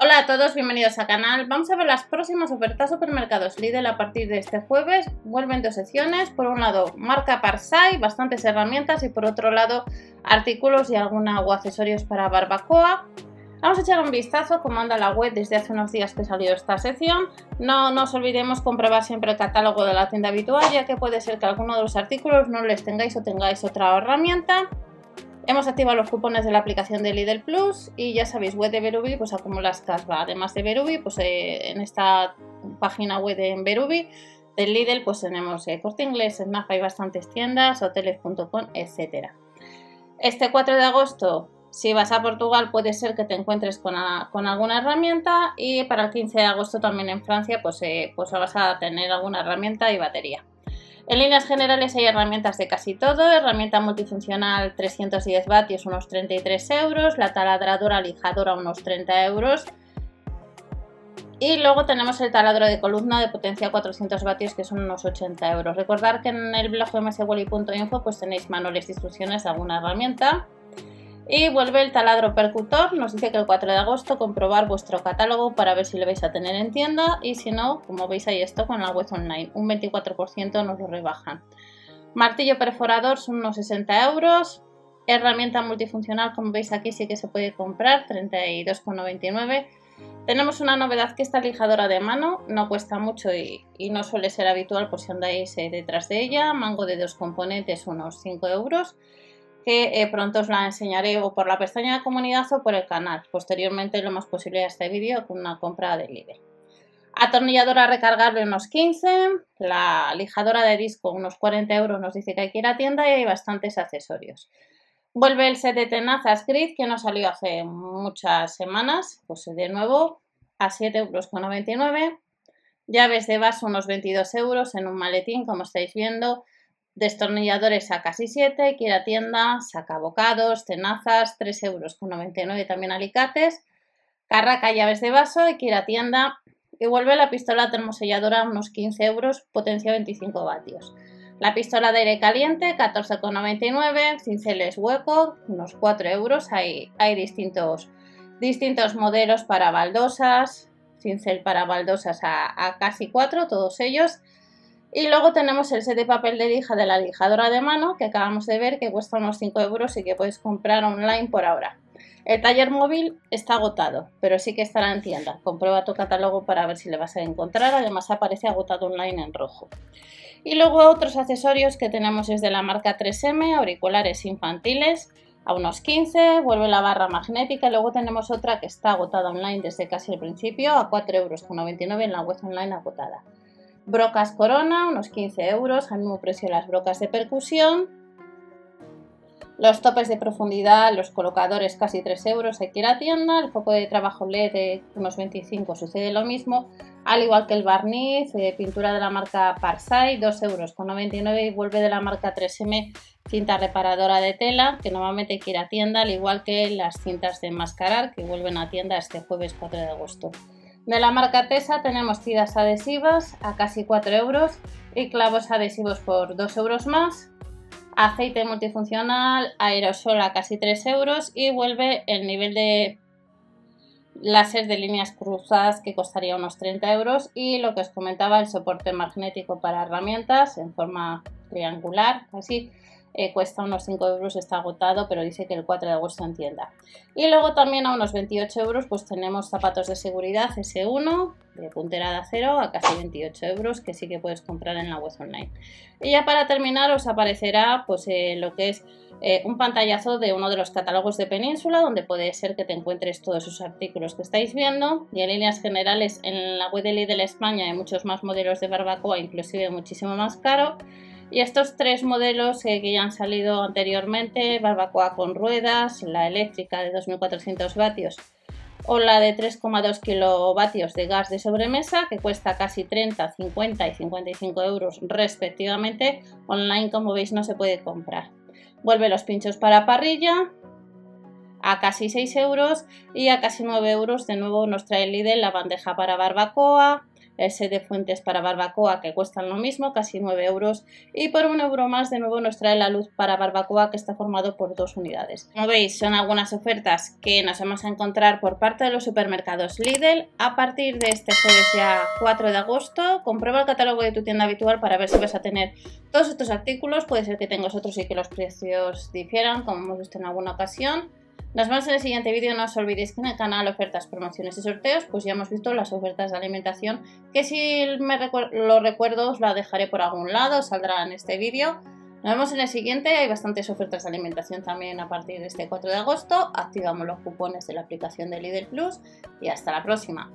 Hola a todos, bienvenidos al canal. Vamos a ver las próximas ofertas supermercados Lidl a partir de este jueves. Vuelven dos secciones. Por un lado, marca Parsai, bastantes herramientas y por otro lado, artículos y alguna o accesorios para barbacoa. Vamos a echar un vistazo cómo anda la web desde hace unos días que salió esta sección. No nos olvidemos comprobar siempre el catálogo de la tienda habitual, ya que puede ser que alguno de los artículos no les tengáis o tengáis otra herramienta. Hemos activado los cupones de la aplicación de Lidl Plus y ya sabéis, web de Berubi pues acumulas cashback. Además de Berubi, pues eh, en esta página web de Berubi de Lidl pues tenemos eh, Corte Inglés, Snap, hay bastantes tiendas, hoteles.com, etc. Este 4 de agosto, si vas a Portugal, puede ser que te encuentres con, alguna herramienta y para el 15 de agosto también en Francia pues, eh, pues vas a tener alguna herramienta y batería. En líneas generales hay herramientas de casi todo, herramienta multifuncional 310 vatios unos 33 euros, la taladradora lijadora unos 30 euros y luego tenemos el taladro de columna de potencia 400 vatios que son unos 80 euros. Recordad que en el blog mswally.info pues tenéis manuales de instrucciones de alguna herramienta. Y vuelve el taladro percutor, nos dice que el 4 de agosto comprobar vuestro catálogo para ver si lo vais a tener en tienda y si no, como veis ahí esto con la web online, un 24% nos lo rebajan. Martillo perforador son unos 60 euros, herramienta multifuncional como veis aquí sí que se puede comprar, 32,99 tenemos una novedad que esta lijadora de mano no cuesta mucho y, no suele ser habitual por si andáis eh, detrás de ella. Mango de dos componentes, unos 5 euros que eh, pronto os la enseñaré o por la pestaña de comunidad o por el canal. Posteriormente, lo más posible a este vídeo con una compra de Lidl. Atornilladora recargable unos 15, la lijadora de disco unos 40 euros nos dice que hay que ir a tienda y hay bastantes accesorios. Vuelve el set de tenazas grid que nos salió hace muchas semanas, pues de nuevo a 7,99 euros. Llaves de vaso unos 22 euros en un maletín como estáis viendo Destornilladores a casi 7, que ir a tienda, saca bocados, tenazas, 3 euros con 99 también alicates, carraca llaves de vaso, hay que ir a tienda y vuelve la pistola termoselladora unos 15 euros, potencia 25 vatios. La pistola de aire caliente, 14,99, cinceles hueco, unos 4 euros. Hay, hay distintos, distintos modelos para baldosas, cincel para baldosas a, a casi 4, todos ellos. Y luego tenemos el set de papel de lija de la lijadora de mano que acabamos de ver que cuesta unos 5 euros y que puedes comprar online por ahora. El taller móvil está agotado, pero sí que estará en tienda. Comprueba tu catálogo para ver si le vas a encontrar. Además aparece agotado online en rojo. Y luego otros accesorios que tenemos es de la marca 3M, auriculares infantiles a unos 15, vuelve la barra magnética. Luego tenemos otra que está agotada online desde casi el principio a 4,99 euros en la web online agotada. Brocas Corona, unos 15 euros, al mismo precio las brocas de percusión. Los topes de profundidad, los colocadores casi 3 euros, hay que ir a tienda. El foco de trabajo LED unos 25 sucede lo mismo. Al igual que el barniz, de pintura de la marca Parsai, 2 euros con 99 y vuelve de la marca 3M cinta reparadora de tela, que normalmente hay que ir a tienda, al igual que las cintas de enmascarar, que vuelven a tienda este jueves 4 de agosto. De la marca Tesa tenemos tiras adhesivas a casi 4 euros y clavos adhesivos por 2 euros más. Aceite multifuncional, aerosol a casi 3 euros y vuelve el nivel de láser de líneas cruzadas que costaría unos 30 euros y lo que os comentaba el soporte magnético para herramientas en forma triangular así eh, cuesta unos 5 euros, está agotado, pero dice que el 4 de agosto en tienda. Y luego también a unos 28 euros pues tenemos zapatos de seguridad S1 de puntera de acero a casi 28 euros que sí que puedes comprar en la web online. Y ya para terminar os aparecerá pues eh, lo que es eh, un pantallazo de uno de los catálogos de Península donde puede ser que te encuentres todos esos artículos que estáis viendo y en líneas generales en la web de Lidl España hay muchos más modelos de barbacoa inclusive muchísimo más caro y estos tres modelos eh, que ya han salido anteriormente, barbacoa con ruedas, la eléctrica de 2400 vatios o la de 3,2 kilovatios de gas de sobremesa que cuesta casi 30, 50 y 55 euros respectivamente, online como veis no se puede comprar. Vuelve los pinchos para parrilla a casi 6 euros y a casi 9 euros de nuevo nos trae el Lidl la bandeja para barbacoa, el set de fuentes para barbacoa que cuestan lo mismo, casi 9 euros. Y por un euro más de nuevo nos trae la luz para barbacoa que está formado por dos unidades. Como veis son algunas ofertas que nos vamos a encontrar por parte de los supermercados Lidl a partir de este jueves ya 4 de agosto. Comprueba el catálogo de tu tienda habitual para ver si vas a tener todos estos artículos. Puede ser que tengas otros y que los precios difieran como hemos visto en alguna ocasión. Nos vemos en el siguiente vídeo. No os olvidéis que en el canal ofertas, promociones y sorteos, pues ya hemos visto las ofertas de alimentación, que si me lo recuerdo os la dejaré por algún lado, saldrá en este vídeo. Nos vemos en el siguiente, hay bastantes ofertas de alimentación también a partir de este 4 de agosto. Activamos los cupones de la aplicación de Lidl Plus y hasta la próxima.